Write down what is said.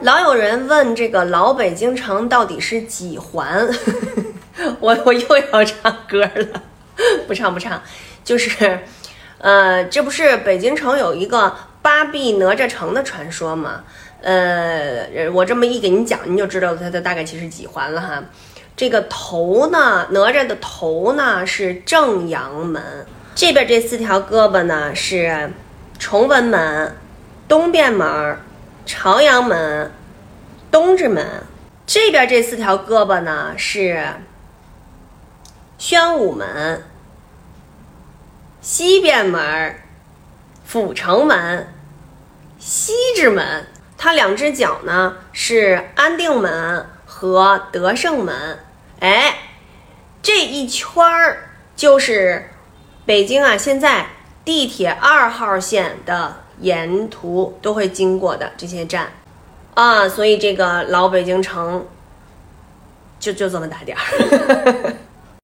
老有人问这个老北京城到底是几环？我我又要唱歌了，不唱不唱，就是，呃，这不是北京城有一个八臂哪吒城的传说吗？呃，我这么一给你讲，你就知道它的大概其实几环了哈。这个头呢，哪吒的头呢是正阳门，这边这四条胳膊呢是崇文门、东便门、朝阳门、东直门。这边这四条胳膊呢是宣武门、西便门、阜成门、西直门。它两只脚呢是安定门和德胜门。哎，这一圈儿就是北京啊，现在地铁二号线的沿途都会经过的这些站啊，所以这个老北京城就就这么大点儿。